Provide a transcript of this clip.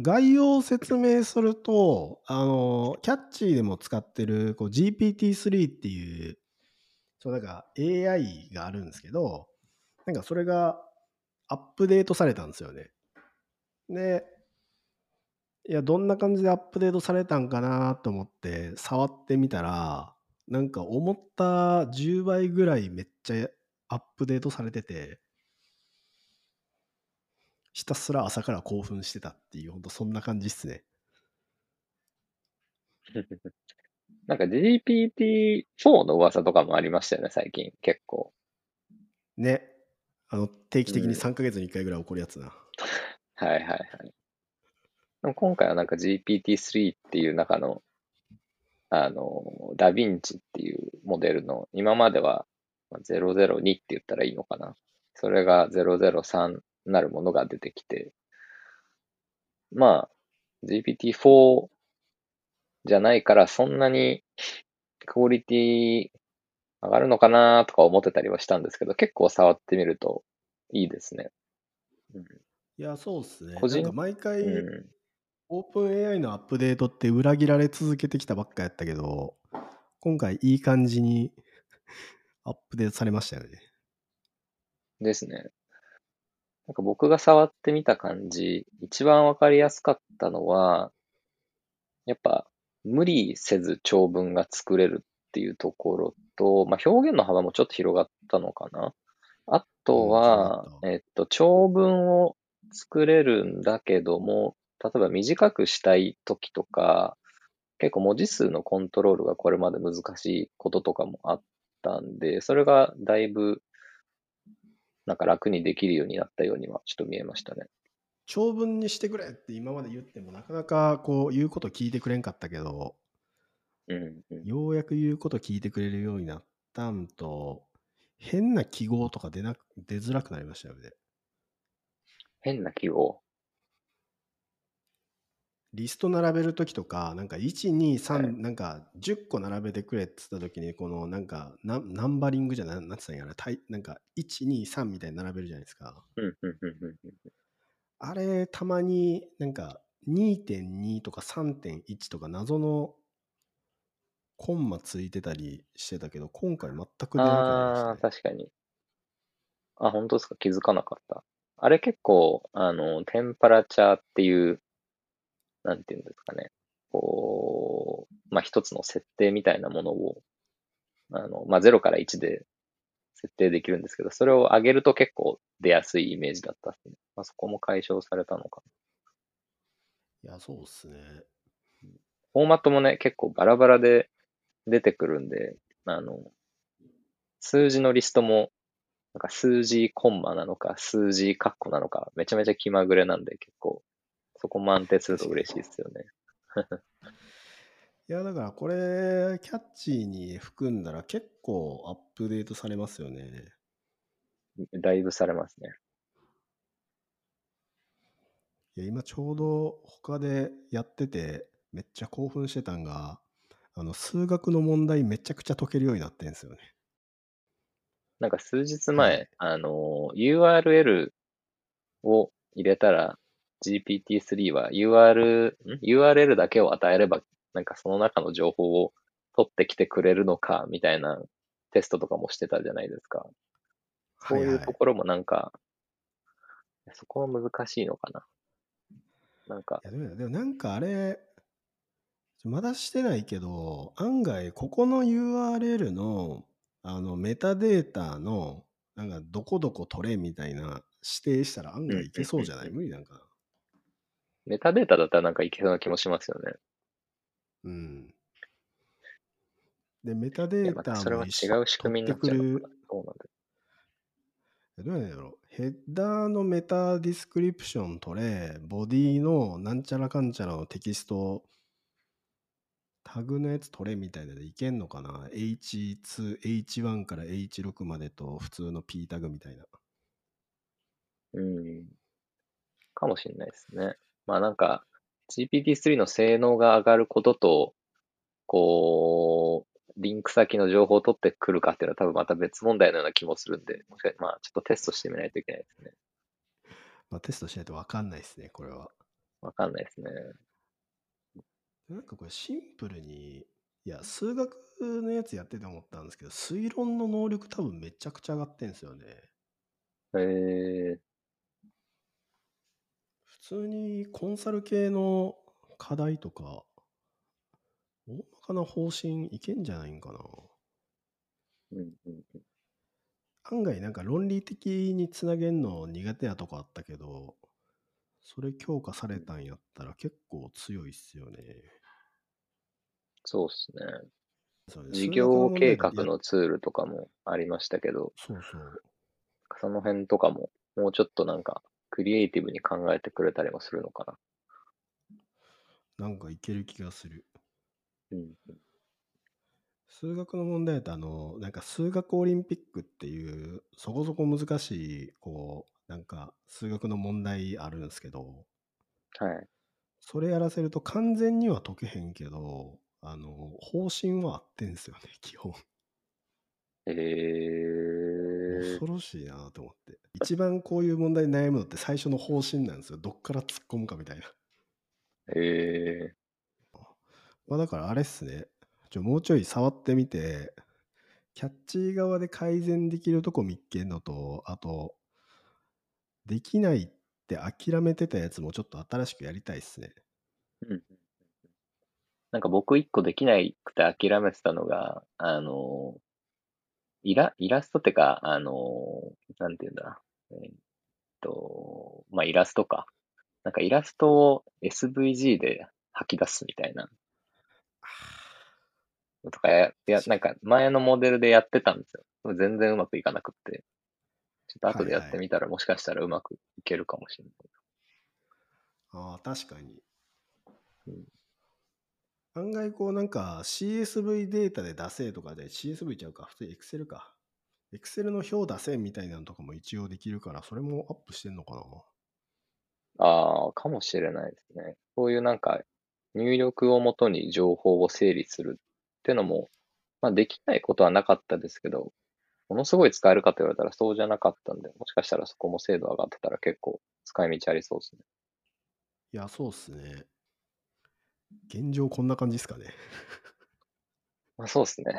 概要を説明すると、あの、キャッチーでも使ってるこう GPT-3 っていう、そうなんか AI があるんですけど、なんかそれがアップデートされたんですよね。で、いや、どんな感じでアップデートされたんかなと思って触ってみたら、なんか思った10倍ぐらいめっちゃアップデートされてて、ひたすら朝から興奮してたっていう、ほんとそんな感じっすね。なんか GPT-4 の噂とかもありましたよね、最近。結構。ね。あの、定期的にうん3ヶ月に1回ぐらい起こるやつな。はいはいはい。でも今回はなんか GPT-3 っていう中の、あの、ダヴィンチっていうモデルの、今まではまあ002って言ったらいいのかな。それが003なるものが出てきて、まあ、GPT-4 じゃないからそんなにクオリティ上がるのかなとか思ってたりはしたんですけど、結構触ってみるといいですね。うんいや、そうっすね。個人なんか毎回、うんオープン AI のアップデートって裏切られ続けてきたばっかやったけど、今回いい感じにアップデートされましたよね。ですね。なんか僕が触ってみた感じ、一番わかりやすかったのは、やっぱ無理せず長文が作れるっていうところと、まあ、表現の幅もちょっと広がったのかな。あとはえっと、長文を作れるんだけども、例えば短くしたい時とか、結構文字数のコントロールがこれまで難しいこととかもあったんで、それがだいぶなんか楽にできるようになったようにはちょっと見えましたね。長文にしてくれって今まで言ってもなかなかこう言うこと聞いてくれんかったけど、うん、うん。ようやく言うこと聞いてくれるようになったんと、変な記号とか出なく出づらくなりましたよね。変な記号？リスト並べるときとか、なんか1、2、3、はいなんか10個並べてくれって言ったときに、このなんかナナンバリングじゃななったんやな、タイなんか1、2、3みたいに並べるじゃないですか。うん、うん、うん、うんうん。あれ、たまになんか2.2とか3.1とか謎のコンマついてたりしてたけど、今回全く出なくなりまし。確かに。あ、本当ですか？気づかなかった。あれ結構、あの、テンパラチャーっていう、なんていうんですかね。こう、まあ、一つの設定みたいなものを、あの、まあ、0から1で設定できるんですけど、それを上げると結構出やすいイメージだったっすね。まあ、そこも解消されたのかな。いや、そうっすね。フォーマットもね、結構バラバラで出てくるんで、あの、数字のリストも、なんか数字コンマなのか、数字カッコなのか、めちゃめちゃ気まぐれなんで、結構、そこも安定すると嬉しいですよね。いや、だからこれ、キャッチーに含んだら結構アップデートされますよね。だいぶされますね。いや、今ちょうど他でやってて、めっちゃ興奮してたんが、あの、数学の問題めちゃくちゃ解けるようになってんですよね。なんか数日は前い、あの、URL を入れたら、GPT-3 は UR、ん？URL だけを与えれば、なんかその中の情報を取ってきてくれるのか、みたいなテストとかもしてたじゃないですか。そうはいはいいうところもなんか、そこは難しいのかな。なんかい、やでもなんかあれ、まだしてないけど、案外ここの URL のあのメタデータのなんかどこどこ取れみたいな指定したら案外いけそうじゃない？うん無理なんかな。メタデータだったらなんかいけそうな気もしますよね。うん。で、メタいデーやまたそれは違う仕組みになっちゃうのかな。そうなんだ。どうなんやろヘッダーの meta description 取れ、 body のなんちゃらかんちゃらのテキスト、タグのやつ取れみたいなのでいけんのかな ?H2、H1 から H6 までと普通の P タグみたいな。うん。かもしれないですね。まあなんか、GPT-3 の性能が上がることと、こう、リンク先の情報を取ってくるかっていうのは多分また別問題のような気もするんで、もしかまあちょっとテストしてみないといけないですね。まあ、テストしないとわかんないですね、これは。わかんないですね。なんかこれシンプルに、いや、数学のやつやってて思ったんですけど、推論の能力多分めちゃくちゃ上がってんですよね。へえ普通にコンサル系の課題とか、大まかな方針いけんじゃないんかな。うんうんうん。案外なんか論理的につなげんの苦手なとこあったけど、それ強化されたんやったら結構強いっすよね。そうっすね。そうね事業計画。のツールとかもありましたけど、そうそう。その辺とかも、もうちょっとなんか、クリエイティブに考えてくれたりもするのかな。なんかいける気がする。うん。数学の問題だとあの、なんか数学オリンピックっていう、そこそこ難しい、こう、なんか数学の問題あるんですけど、はい。それやらせると完全には解けへんけど、あの、方針は合ってんすよね、基本。えー、恐ろしいなと思って。一番こういう問題に悩むのって最初の方針なんですよ。どっから突っ込むかみたいな。えまあだからあれっすね。ちょもうちょい触ってみて、キャッチー側で改善できるとこ見っけんのと、あと、できないって諦めてたやつもちょっと新しくやりたいっすね。ー、うん。なんか僕一個できないくて諦めてたのが、あの、イラ、イラストってか、あの、なんていうんだ。えーっと、まあ、イラストか。なんかイラストを SVG で吐き出すみたいな。とかや、や、なんか前のモデルでやってたんですよ。全然うまくいかなくって。ちょっと後でやってみたらもしかしたらうまくいけるかもしれない。ああ、確かに。うん案外こうなんか CSV データで出せとかで CSV ちゃうか、普通に Excel か。Excel の表出せみたいなのとかも一応できるから、それもアップしてんのかな。ああ、かもしれないですね。そういうなんか入力をもとに情報を整理するってのも、まあできないことはなかったですけど、ものすごい使えるかと言われたらそうじゃなかったんで、もしかしたらそこも精度上がってたら結構使い道ありそうですね。いや、そうっすね。現状こんな感じですかね。まあそうですね。